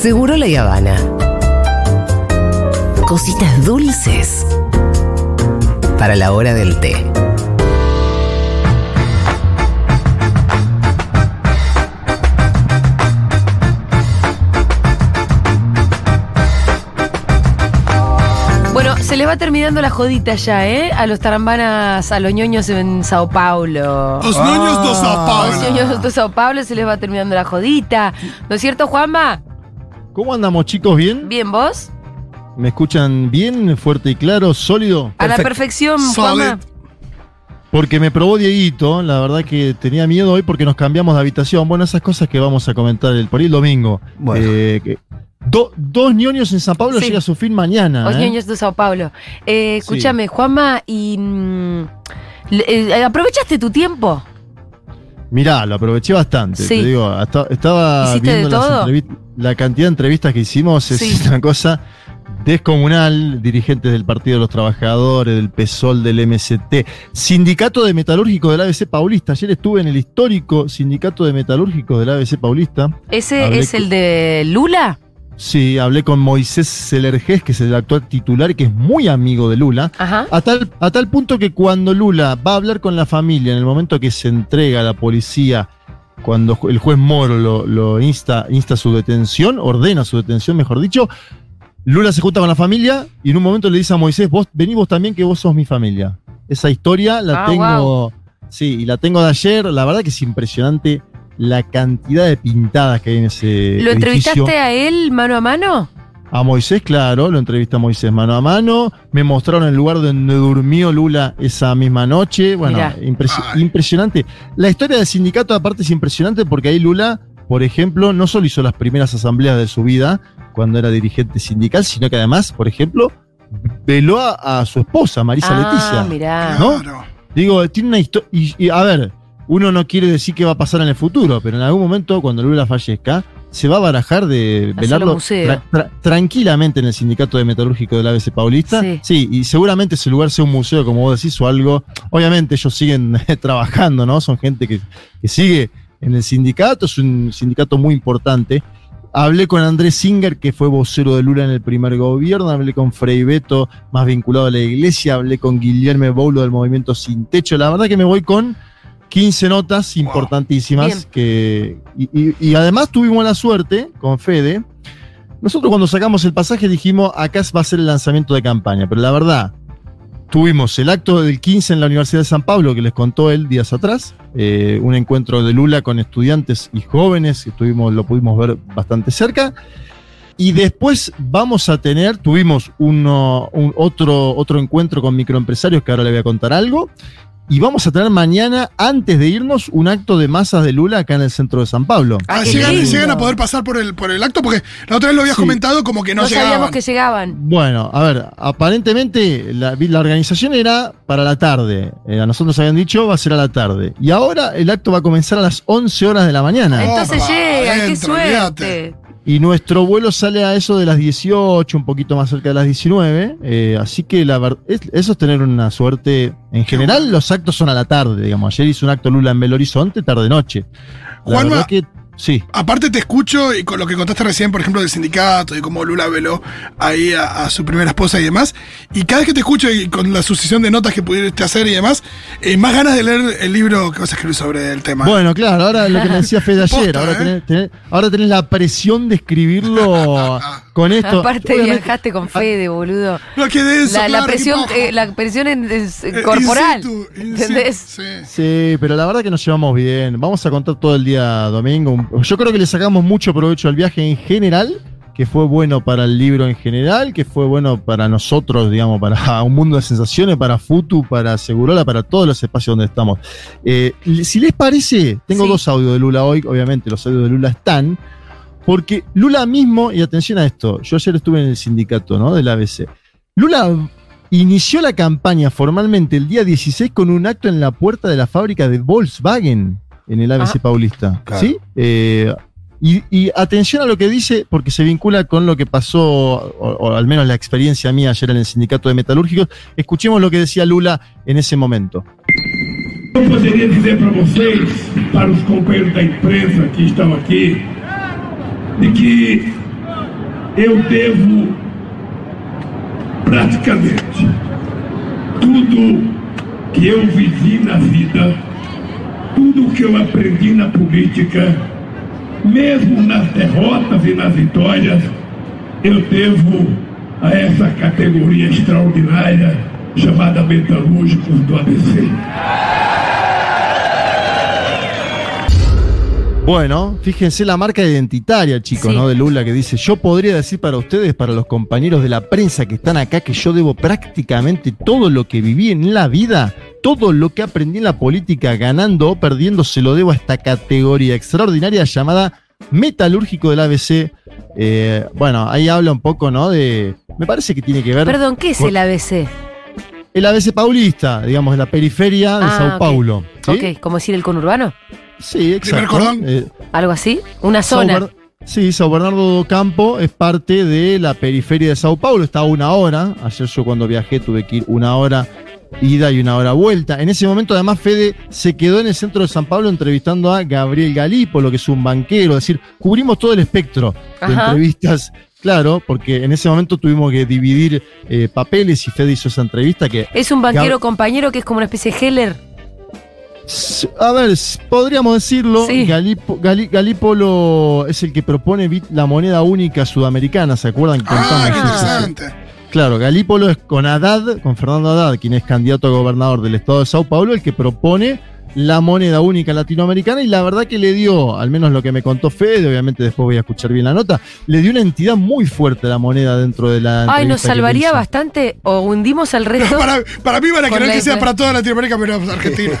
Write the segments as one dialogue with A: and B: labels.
A: Seguro la Habana. Cositas dulces para la hora del té.
B: Bueno, se le va terminando la jodita ya, ¿eh? A los tarambanas, a los ñoños en Sao Paulo.
C: Los niños de Sao
B: A
C: Paulo.
B: los ñoños de Sao Paulo se les va terminando la jodita. ¿No es cierto, Juanma?
D: ¿Cómo andamos, chicos? ¿Bien?
B: Bien, ¿vos?
D: ¿Me escuchan bien, fuerte y claro, sólido?
B: A la perfección. Juanma.
D: Porque me probó Dieguito, la verdad que tenía miedo hoy porque nos cambiamos de habitación. Bueno, esas cosas que vamos a comentar el, por ahí el domingo.
C: Bueno.
D: Eh, que- do- dos ñoños en San Pablo
B: Sí.
D: llega a su fin mañana.
B: Los
D: ¿eh?
B: ñoños de Sao Paulo. Eh,
D: Sí.
B: escúchame, Juanma, y. mm, eh, ¿Aprovechaste tu tiempo?
D: Mirá, lo aproveché bastante.
B: Sí.
D: Te digo, hasta- estaba
B: ¿Hiciste
D: viendo
B: de
D: las
B: todo?
D: La cantidad de entrevistas que hicimos es
B: Sí.
D: una cosa descomunal. Dirigentes del Partido de los Trabajadores, del PSOL, del MST, Sindicato de Metalúrgicos del ABC Paulista. Ayer estuve en el histórico Sindicato de Metalúrgicos del ABC Paulista.
B: ¿Ese
D: Hablé
B: es
D: con-
B: el de Lula?
D: Sí, hablé con Moisés Celergés, que es el actual titular y que es muy amigo de Lula.
B: Ajá.
D: A tal, a tal punto que cuando Lula va a hablar con la familia, en el momento que se entrega a la policía, cuando el juez Moro lo, lo insta, insta su detención, ordena su detención, mejor dicho, Lula se junta con la familia y en un momento le dice a Moisés, vos vení vos también que vos sos mi familia. Esa historia la
B: Ah,
D: tengo, sí, y la tengo de ayer, la verdad que es impresionante la cantidad de pintadas que hay en ese
B: ¿Lo
D: edificio.
B: entrevistaste a él mano a mano?
D: A Moisés, claro, lo entrevista a Moisés mano a mano. Me mostraron el lugar donde durmió Lula esa misma noche. Bueno,
C: Ay.
D: impresionante. La historia del sindicato, aparte, es impresionante porque ahí Lula, por ejemplo, no solo hizo las primeras asambleas de su vida cuando era dirigente sindical, sino que además, por ejemplo, veló a, a su esposa, Marisa
B: ah,
D: Leticia.
B: mirá.
D: ¿no?
C: Claro.
D: Digo, tiene una historia. Y, y, a ver, uno no quiere decir qué va a pasar en el futuro, pero en algún momento, cuando Lula fallezca, se va a barajar de velarlo
B: museo.
D: tra- tra- tranquilamente en el Sindicato de Metalúrgico del ABC Paulista.
B: Sí.
D: y seguramente ese lugar sea un museo, como vos decís, o algo. Obviamente ellos siguen trabajando, ¿no? Son gente que, que sigue en el sindicato, es un sindicato muy importante. Hablé con Andrés Singer, que fue vocero de Lula en el primer gobierno, hablé con Frei Beto, más vinculado a la iglesia, hablé con Guillermo Boulo del movimiento Sin Techo. La verdad que me voy con 15 notas importantísimas. Que, y, y- y además tuvimos la suerte, con Fede, nosotros cuando sacamos el pasaje dijimos, acá va a ser el lanzamiento de campaña, pero la verdad, tuvimos el acto del 15 en la Universidad de San Pablo, que les contó él días atrás, eh, un encuentro de Lula con estudiantes y jóvenes, que tuvimos, lo pudimos ver bastante cerca. Y después vamos a tener, tuvimos uno, un, otro, otro encuentro con microempresarios, que ahora le voy a contar algo. Y vamos a tener mañana, antes de irnos, un acto de masas de Lula acá en el centro de San Pablo.
B: Ah,
C: Ah, llegan, llegan a poder pasar por el, por el acto porque la otra vez lo habías
D: Sí.
C: comentado como que no,
B: No, sabíamos
C: llegaban.
B: que llegaban.
D: Bueno, a ver, aparentemente la, la organización era para la tarde. Eh, a nosotros nos habían dicho va a ser a la tarde. Y ahora el acto va a comenzar a las 11 horas de la mañana.
B: Entonces
C: Opa,
B: llegan, qué suerte.
D: Y nuestro vuelo sale a eso de las 18, un poquito más cerca de las 19. eh, así que la ver- es- eso es tener una suerte. En general, los actos son a la tarde. Digamos, ayer hizo un acto Lula en Belo Horizonte, tarde-noche. La
C: Juanma-
D: verdad que sí.
C: Aparte te escucho y con lo que contaste recién, por ejemplo, del sindicato y cómo Lula veló ahí a, a su primera esposa y demás. Y cada vez que te escucho y con la sucesión de notas que pudiste hacer y demás, eh, más ganas de leer el libro que vas a escribir sobre el tema.
D: Bueno, claro, ahora lo que me decía Fede ayer,
C: Posta,
D: ahora,
C: ¿eh?
D: tenés, tenés- ahora tenés la presión de escribirlo con esto.
B: Aparte
D: Obviamente-
B: viajaste con Fede, boludo.
C: no, que de eso,
B: La,
C: claro,
B: presión, eh, la presión en- es, eh, corporal.
C: in situ, in
B: ¿Entendés?
C: sí.
D: Sí, pero la verdad que nos llevamos bien. Vamos a contar todo el día domingo. Yo creo que le sacamos mucho provecho al viaje en general, que fue bueno para el libro en general, que fue bueno para nosotros, digamos, para un mundo de sensaciones, para Futu, para Segurola, para todos los espacios donde estamos. Eh, si les parece, tengo
B: Sí.
D: dos audios de Lula hoy, obviamente los audios de Lula están, porque Lula mismo, y atención a esto, yo ayer estuve en el sindicato ¿no? del ABC. Lula inició la campaña formalmente el día 16 con un acto en la puerta de la fábrica de Volkswagen en el ABC
B: Ah.
D: Paulista.
C: Claro.
D: ¿Sí? Eh, y, y atención a lo que dice, porque se vincula con lo que pasó, o, o al menos la experiencia mía ayer en el sindicato de metalúrgicos. Escuchemos lo que decía Lula en ese momento.
E: Eu poderia dizer para vocês, para os companheiros da imprensa que estão aqui, de que eu devo praticamente tudo que eu vivi na vida, tudo que eu aprendi na política, mesmo nas derrotas e nas vitórias, eu devo a essa categoria extraordinária chamada metalúrgicos do ABC.
D: Bueno, fíjense la marca identitaria, chicos,
B: Sí.
D: ¿no? De Lula que dice, yo podría decir para ustedes, para los compañeros de la prensa que están acá, que yo debo prácticamente todo lo que viví en la vida, todo lo que aprendí en la política, ganando o perdiendo, se lo debo a esta categoría extraordinaria llamada metalúrgico del ABC. Eh, bueno, ahí habla un poco, ¿no? De... Me parece que tiene que ver...
B: Perdón, ¿qué es
D: Con-
B: el ABC?
D: El ABC paulista, digamos, de la periferia de
B: Ah,
D: Sao. Paulo. ¿sí?
B: Ok, como decir el conurbano.
D: Sí, exacto. Eh,
B: Algo así. Una zona.
D: Sí, Sao Bernardo do Campo es parte de la periferia de Sao Paulo, está a una hora. Ayer yo cuando viajé tuve que ir una hora ida y una hora vuelta. En ese momento además Fede se quedó en el centro de San Pablo entrevistando a Gabriel Galípolo, que es un banquero, es decir, cubrimos todo el espectro de
B: Ajá.
D: entrevistas. Claro, porque en ese momento tuvimos que dividir eh, papeles y Fede hizo esa entrevista que
B: Es un banquero compañero que es como una especie de Heller.
D: A ver, podríamos decirlo,
B: Sí.
D: Galípolo es el que propone la moneda única sudamericana, ¿se acuerdan? que
C: Ah, interesante.
D: Claro, Galípolo es con Haddad, con Fernando Haddad, quien es candidato a gobernador del estado de Sao Paulo, el que propone la moneda única latinoamericana y la verdad que le dio, al menos lo que me contó Fede, obviamente después voy a escuchar bien la nota, le dio una entidad muy fuerte a la moneda dentro de la...
B: Ay, nos salvaría bastante o hundimos al resto
C: Para, para mí van a
B: la
C: que sea para toda Latinoamérica, pero Argentina.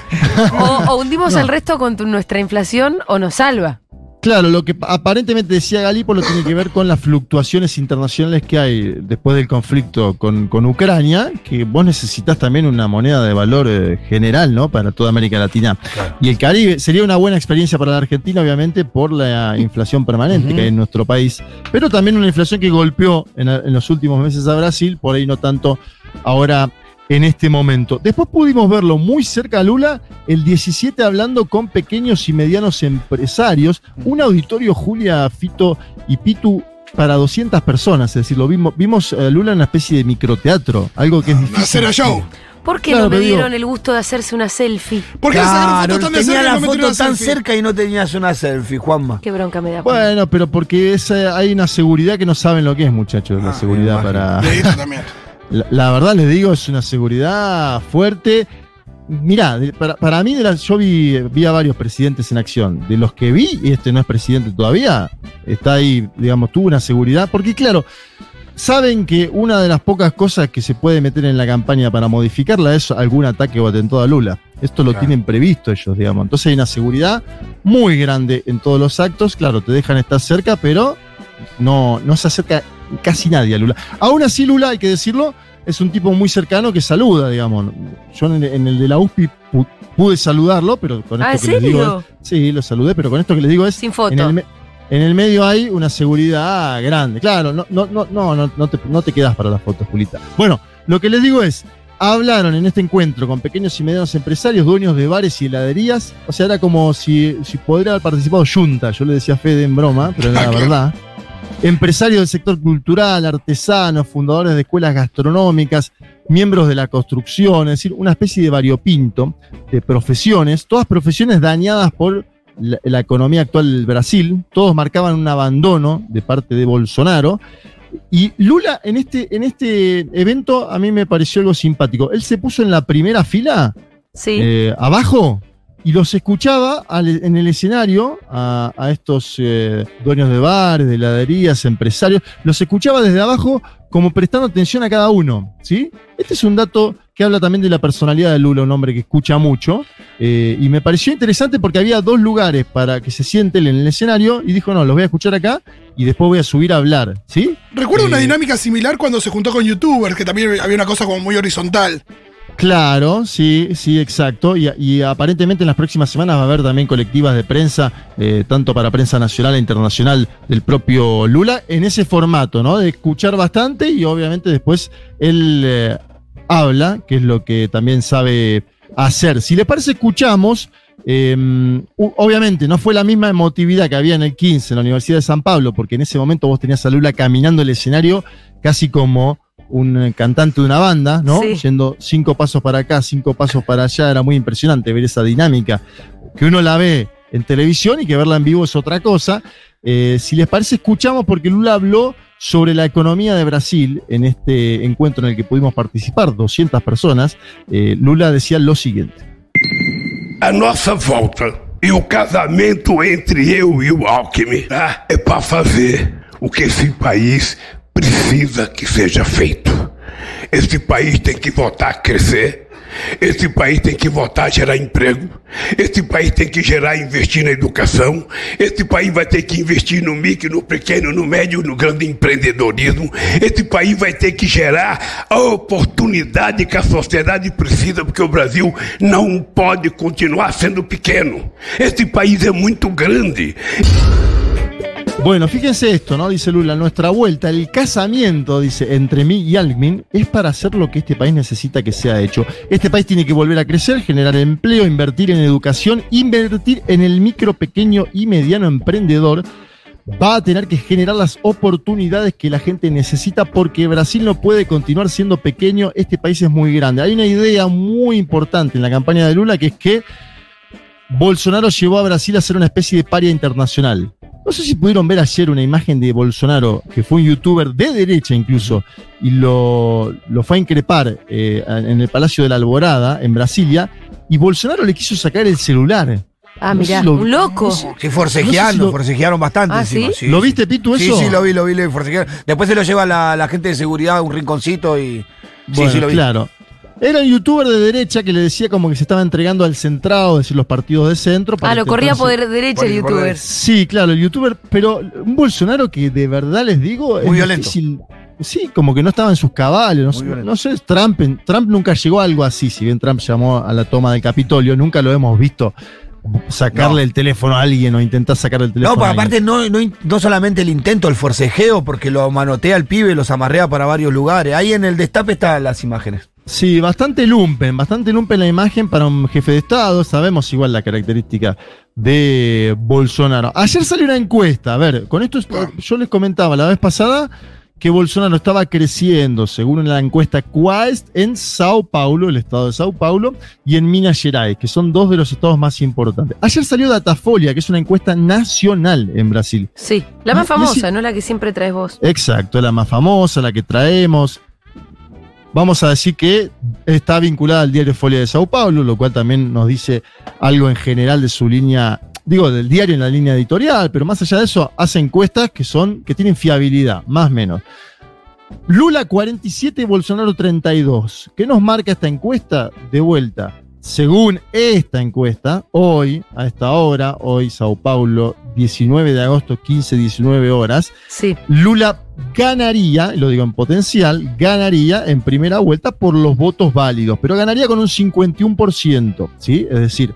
B: o, o hundimos
D: No.
B: al resto con tu- nuestra inflación o nos salva.
D: Claro, lo que pa- aparentemente decía Galípolo tiene que ver con las fluctuaciones internacionales que hay después del conflicto con, con Ucrania, que vos necesitas también una moneda de valor eh, general, ¿no? Para toda América Latina. Y el Caribe sería una buena experiencia para la Argentina, obviamente, por la inflación permanente que hay en nuestro país, pero también una inflación que golpeó en, en los últimos meses a Brasil, por ahí no tanto ahora en este momento. Después pudimos verlo muy cerca a Lula, el 17 hablando con pequeños y medianos empresarios, un auditorio Julia, Fito y Pitu para 200 personas, es decir, lo vimos, vimos a Lula en una especie de microteatro, algo que es difícil.
C: Hacer a show.
B: ¿Por qué
D: Claro,
B: no me
D: digo-
B: dieron el gusto de hacerse una selfie?
C: ¿Por qué le sacaron
F: Claro,
C: tan
F: tenía la foto tan
C: selfie?
F: cerca y no tenías una selfie, Juanma.
B: Qué bronca me da. Juan.
D: Bueno, pero porque es, eh, hay una seguridad que no saben lo que es, muchachos, la
C: Ah,
D: seguridad para... La, la verdad les digo, es una seguridad fuerte. Mirá, de- para, para mí, de las- yo vi, vi a varios presidentes en acción. De los que vi, y este no es presidente todavía, está ahí, digamos, tuvo una seguridad. Porque claro, saben que una de las pocas cosas que se puede meter en la campaña para modificarla es algún ataque o atentado a Lula. Esto lo
F: Claro.
D: tienen previsto ellos, digamos. Entonces hay una seguridad muy grande en todos los actos. Claro, te dejan estar cerca, pero no, no se acerca casi nadie a Lula. Aún así, Lula, hay que decirlo, es un tipo muy cercano que saluda, digamos. Yo en el, en el de la USPI pu- pude saludarlo, pero con esto
B: Ah, ¿en
D: que les digo.
B: serio?
D: es- sí, lo saludé, pero con esto que les digo es.
B: Sin foto.
D: En el, me- en el medio hay una seguridad grande. Claro, no, no, no, no, no, no te, no te quedas para las fotos, Julita. Bueno, lo que les digo es. Hablaron en este encuentro con pequeños y medianos empresarios, dueños de bares y heladerías. O sea, era como si, si podría haber participado Junta. Yo le decía a Fede en broma, pero era la
C: Claro.
D: verdad empresarios del sector cultural, artesanos, fundadores de escuelas gastronómicas, miembros de la construcción, es decir, una especie de variopinto de profesiones, todas profesiones dañadas por la, la economía actual del Brasil, todos marcaban un abandono de parte de Bolsonaro. Y Lula en este, en este evento a mí me pareció algo simpático. Él se puso en la primera fila
B: Sí.
D: eh, abajo y los escuchaba al- en el escenario a, a estos eh, dueños de bares, de heladerías, empresarios, los escuchaba desde abajo como prestando atención a cada uno, ¿sí? Este es un dato que habla también de la personalidad de Lula, un hombre que escucha mucho, eh, y me pareció interesante porque había dos lugares para que se siente él en el escenario y dijo, no, los voy a escuchar acá y después voy a subir a hablar, ¿sí?
C: Recuerdo una
D: Eh,
C: dinámica similar cuando se juntó con youtubers, que también había una cosa como muy horizontal.
D: Claro, sí, sí, exacto. Y, aparentemente en las próximas semanas va a haber también colectivas de prensa, eh, tanto para prensa nacional e internacional del propio Lula, en ese formato, ¿no? De escuchar bastante y obviamente después él eh, habla, que es lo que también sabe hacer. Si le parece, escuchamos u- obviamente no fue la misma emotividad que había en el 15 en la Universidad de San Pablo, porque en ese momento vos tenías a Lula caminando el escenario casi como un eh, cantante de una banda, ¿no?
B: Sí.
D: Yendo cinco pasos para acá, cinco pasos para allá, era muy impresionante ver esa dinámica, que uno la ve en televisión y que verla en vivo es otra cosa. Eh, si les parece, escuchamos porque Lula habló sobre la economía de Brasil en este encuentro en el que pudimos participar, 200 personas. Eh, Lula decía lo siguiente.
E: A nossa volta e o casamento entre eu e o Alckmin tá? é para fazer o que esse país precisa que seja feito. Esse país tem que voltar a crescer. Esse país tem que voltar a gerar emprego. Esse país tem que gerar e investir na educação. Esse país vai ter que investir no micro, no pequeno, no médio, no grande empreendedorismo. Esse país vai ter que gerar a oportunidade que a sociedade precisa, porque o Brasil não pode continuar sendo pequeno. Esse país é muito grande.
D: Bueno, fíjense esto, ¿no? Dice Lula, nuestra vuelta, el casamiento, dice, entre mí y Alckmin, es para hacer lo que este país necesita que sea hecho. Este país tiene que volver a crecer, generar empleo, invertir en educación, invertir en el micro, pequeño y mediano emprendedor. Va a tener que generar las oportunidades que la gente necesita porque Brasil no puede continuar siendo pequeño, este país es muy grande. Hay una idea muy importante en la campaña de Lula que es que Bolsonaro llevó a Brasil a ser una especie de paria internacional. No sé si pudieron ver ayer una imagen de Bolsonaro, que fue un youtuber de derecha incluso, y lo, lo fue a increpar eh, en el Palacio de la Alborada, en Brasilia, y Bolsonaro le quiso sacar el celular.
B: Ah,
D: No
B: mirá,
D: si lo-
B: un loco.
F: Sí, forcejeando,
D: No sé si lo-
F: forcejearon bastante
B: Ah,
F: encima.
B: ¿sí?
D: ¿Lo viste, Pitu,
F: Sí,
D: eso?
F: sí, lo vi, lo vi, lo vi, forcejearon. Después se lo lleva la, la gente de seguridad a un rinconcito y.
D: Bueno,
F: sí, sí, lo vi.
D: claro. Era un youtuber de derecha que le decía como que se estaba entregando al centrado, es decir, los partidos de centro. para
B: Ah, lo corría por derecha el youtuber.
D: Sí, claro, el youtuber, pero un Bolsonaro que de verdad les digo.
F: Muy violento.
D: difícil. Sí, como que no estaba en sus cabales. No, sé-
F: violento.
D: no sé, Trump, Trump nunca llegó a algo así. Si bien Trump llamó a la toma del Capitolio, nunca lo hemos visto sacarle
F: No.
D: el teléfono a alguien o intentar sacarle el teléfono
F: No,
D: a alguien.
F: aparte no, no, no solamente el intento, el forcejeo, porque lo manotea al pibe, los amarrea para varios lugares. Ahí en el destape están las imágenes.
D: Sí, bastante lumpen, bastante lumpen la imagen para un jefe de Estado. Sabemos igual la característica de Bolsonaro. Ayer salió una encuesta, a ver, con esto es- yo les comentaba la vez pasada que Bolsonaro estaba creciendo, según la encuesta Quest, en Sao Paulo, el estado de Sao Paulo, y en Minas Gerais, que son dos de los estados más importantes. Ayer salió Datafolia, que es una encuesta nacional en Brasil.
B: Sí, la más
D: No, no
B: famosa, no la que siempre traes vos.
D: Exacto, la más famosa, la que traemos. Vamos a decir que está vinculada al diario Folia de Sao Paulo, lo cual también nos dice algo en general de su línea, digo, del diario en la línea editorial, pero más allá de eso, hace encuestas que son, que tienen fiabilidad, más o menos. Lula 47, Bolsonaro 32. ¿Qué nos marca esta encuesta? De vuelta. Según esta encuesta, hoy, a esta hora, hoy Sao Paulo, 19 de agosto, 15, 19 horas,
B: Sí.
D: Lula ganaría, lo digo en potencial, ganaría en primera vuelta por los votos válidos, pero ganaría con un 51%, ¿sí? Es decir,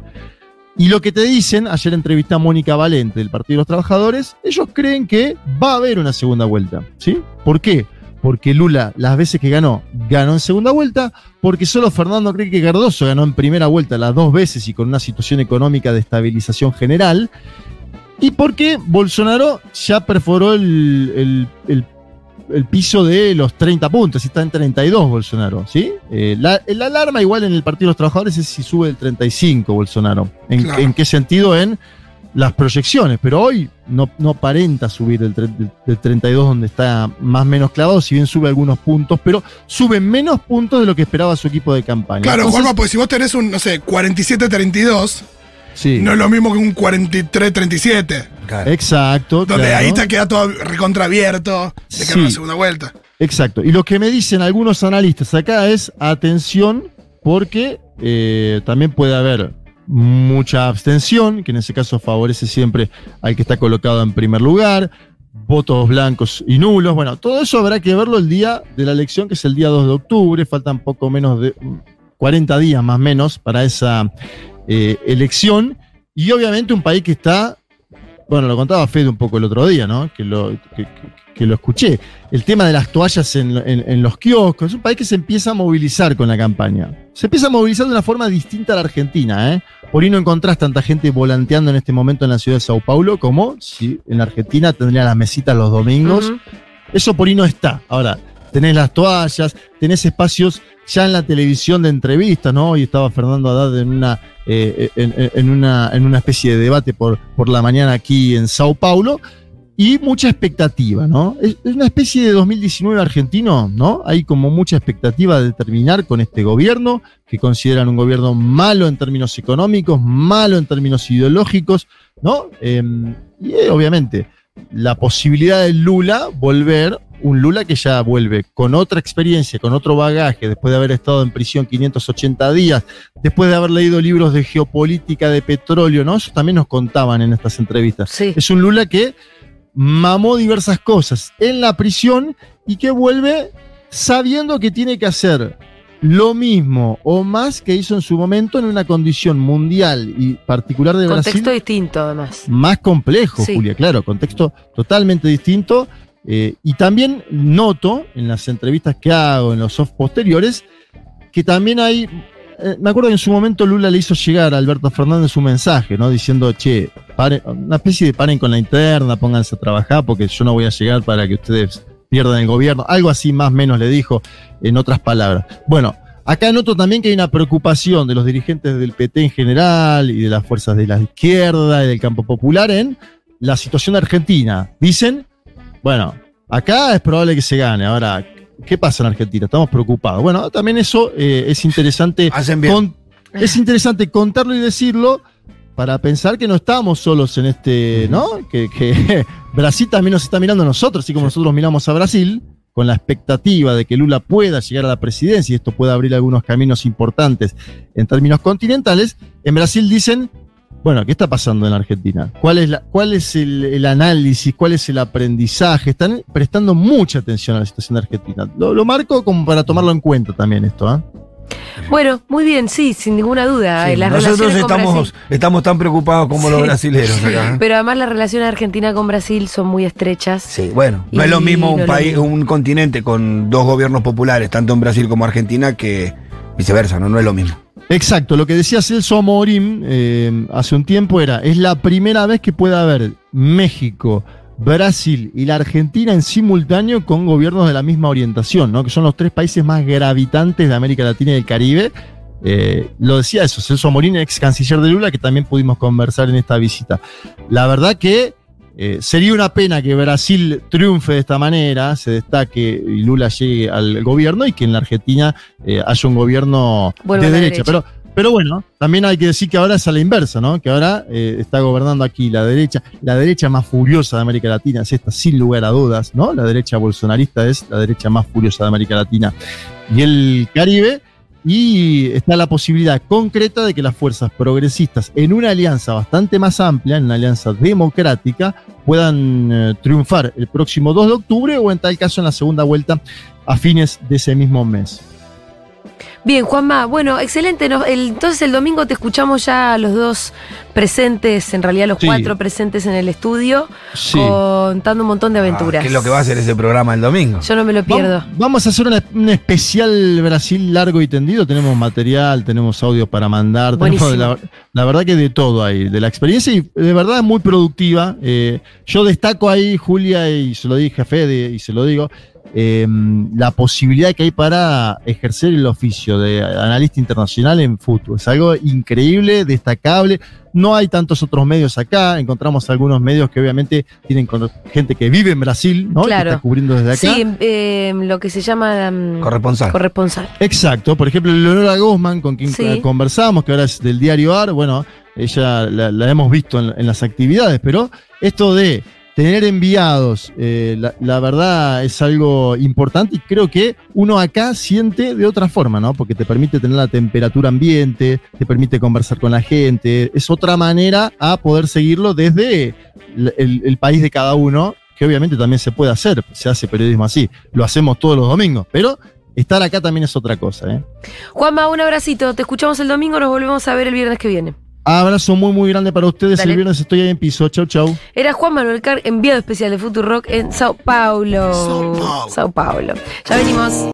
D: y lo que te dicen, ayer entrevisté a Mónica Valente del Partido de los Trabajadores, ellos creen que va a haber una segunda vuelta, ¿sí? ¿Por qué? Porque Lula, las veces que ganó, ganó en segunda vuelta, porque solo Fernando Enrique Cardoso ganó en primera vuelta las dos veces y con una situación económica de estabilización general, y porque Bolsonaro ya perforó el- el piso de los 30 puntos, está en 32 Bolsonaro, ¿sí? Eh, la, la alarma igual en el Partido de los Trabajadores es si sube el 35 Bolsonaro. ¿En,
C: Claro.
D: en qué sentido? En las proyecciones, pero hoy no, no aparenta subir del, del- del 32 donde está más o menos clavado, si bien sube algunos puntos, pero sube menos puntos de lo que esperaba su equipo de campaña.
C: Claro,
D: Entonces,
C: Juanma, pues si vos tenés un, no sé, 47-32,
D: sí,
C: no es lo mismo que un 43-37.
F: Claro.
D: exacto.
C: Donde
D: claro.
C: ahí te queda todo recontraabierto de que
D: Sí.
C: una segunda vuelta.
D: Exacto. Y lo que me dicen algunos analistas acá es atención porque eh, también puede haber mucha abstención, que en ese caso favorece siempre al que está colocado en primer lugar, votos blancos y nulos. Bueno, todo eso habrá que verlo el día de la elección, que es el día 2 de octubre. Faltan poco menos de mm, 40 días más o menos para esa eh, elección. Y obviamente un país que está bueno, lo contaba Fede un poco el otro día, ¿no? Que lo, que, lo escuché. El tema de las toallas en, en- en los kioscos. Es un país que se empieza a movilizar con la campaña. Se empieza a movilizar de una forma distinta a la Argentina, ¿eh? Por ahí no encontrás tanta gente volanteando en este momento en la ciudad de Sao Paulo como si en la Argentina tendría las mesitas los domingos. Eso por ahí no está. Ahora, tenés las toallas, tenés espacios ya en la televisión de entrevistas, ¿no? Hoy estaba Fernando Haddad en una, eh, en, una, en una especie de debate por, por la mañana aquí en Sao Paulo. Y mucha expectativa, ¿no? Es, una especie de 2019 argentino, ¿no? Hay como mucha expectativa de terminar con este gobierno, que consideran un gobierno malo en términos económicos, malo en términos ideológicos, ¿no? Eh, y eh, obviamente, la posibilidad de Lula volver, un Lula que ya vuelve con otra experiencia, con otro bagaje, después de haber estado en prisión 580 días, después de haber leído libros de geopolítica, de petróleo, ¿no? Eso también nos contaban en estas entrevistas.
B: Sí.
D: Es un Lula que mamó diversas cosas en la prisión y que vuelve sabiendo que tiene que hacer lo mismo o más que hizo en su momento en una condición mundial y particular de
B: Contexto
D: Brasil
B: distinto, además.
D: más complejo,
B: Sí.
D: Julia, claro, contexto totalmente distinto. Eh, y también noto en las entrevistas que hago, en los soft posteriores, que también hay. eh, me acuerdo que en su momento Lula le hizo llegar a Alberto Fernández un mensaje, ¿no? Diciendo, che, pare- una especie de paren con la interna, pónganse a trabajar porque yo no voy a llegar para que ustedes pierdan el gobierno. Algo así más o menos le dijo, en otras palabras. Bueno, acá noto también que hay una preocupación de los dirigentes del PT en general y de las fuerzas de la izquierda y del campo popular en la situación Argentina. Dicen, bueno, acá es probable que se gane. Ahora, ¿qué pasa en Argentina? Estamos preocupados. Bueno, también eso eh, es interesante.
F: Hacen bien.
D: con- es interesante contarlo y decirlo para pensar que no estamos solos en este, ¿no? Que, que Brasil también nos está mirando a nosotros, así como nosotros miramos a Brasil, con la expectativa de que Lula pueda llegar a la presidencia y esto pueda abrir algunos caminos importantes en términos continentales. En Brasil dicen, bueno, ¿qué está pasando en Argentina? ¿Cuál es, la, cuál es el, el análisis? ¿Cuál es el aprendizaje? Están prestando mucha atención a la situación de Argentina. Lo, lo marco como para tomarlo en cuenta también esto, ¿eh?
B: Bueno, muy bien, sí, sin ninguna duda.
F: Sí,
B: eh, las
F: nosotros estamos, estamos tan preocupados como los acá. ¿eh?
B: Pero además las relaciones de Argentina con Brasil son muy estrechas.
F: Sí, bueno, no es lo mismo un país,
B: mismo.
F: un continente con dos gobiernos populares, tanto en Brasil como Argentina, que viceversa, no, no es lo mismo.
D: Exacto, lo que decía Celso Amorim eh, hace un tiempo era, es la primera vez que puede haber México, Brasil y la Argentina en simultáneo con gobiernos de la misma orientación, ¿no? que son los tres países más gravitantes de América Latina y del Caribe. Eh, lo decía eso, Celso Amorim, ex canciller de Lula, que también pudimos conversar en esta visita. La verdad que eh, sería una pena que Brasil triunfe de esta manera, se destaque y Lula llegue al gobierno y que en la Argentina eh, haya un gobierno de derecha.
B: derecha.
D: Pero, pero bueno, también hay que decir que ahora es a la inversa, ¿no? Que ahora eh, está gobernando aquí la derecha. La derecha más furiosa de América Latina es esta, sin lugar a dudas, ¿no? La derecha bolsonarista es la derecha más furiosa de América Latina y el Caribe. Y está la posibilidad concreta de que las fuerzas progresistas, en una alianza bastante más amplia, en una alianza democrática, puedan eh, triunfar el próximo 2 de octubre o en tal caso en la segunda vuelta a fines de ese mismo mes.
B: Bien, Juanma, bueno, excelente. nos- el- entonces el domingo te escuchamos ya los dos presentes, en realidad los
D: Sí.
B: cuatro presentes en el estudio,
D: Sí.
B: contando un montón de aventuras.
F: Ah, ¿Qué es lo que va a hacer ese programa el domingo?
B: Yo no me lo pierdo.
D: Vam- Vamos a hacer una- un especial Brasil largo y tendido. Tenemos material, tenemos audio para mandar. Tenemos la verdad que de todo ahí, de la experiencia y de verdad es muy productiva. Eh, yo destaco ahí, Julia, y se lo dije a Fede y se lo digo, eh, la posibilidad que hay para ejercer el oficio de analista internacional en fútbol. Es algo increíble, destacable. No hay tantos otros medios acá. Encontramos algunos medios que obviamente tienen con- gente que vive en Brasil, ¿no? Y que
B: Claro.
D: está cubriendo desde acá.
B: Sí, eh, lo que se llama
F: Corresponsal.
B: corresponsal.
D: Exacto, por ejemplo, Leonora Guzmán, con quien
B: Sí.
D: conversamos, que ahora es del diario AR, bueno, ella la, la hemos visto en, en las actividades, pero esto de tener enviados, eh, la, verdad es algo importante y creo que uno acá siente de otra forma, ¿no? Porque te permite tener la temperatura ambiente, te permite conversar con la gente, es otra manera a poder seguirlo desde el- el- el país de cada uno, que obviamente también se puede hacer, se hace periodismo así, lo hacemos todos los domingos, pero estar acá también es otra cosa. ¿eh?
B: Juanma, un abracito. Te escuchamos el domingo, nos volvemos a ver el viernes que viene.
D: Abrazo muy, muy grande para ustedes.
B: Dale.
D: El viernes estoy ahí en piso. Chau, chau.
B: Era Juan Manuel Carr, enviado especial de Futurock en Sao Paulo.
C: Sao Paulo.
B: Sao Paulo. Ya venimos.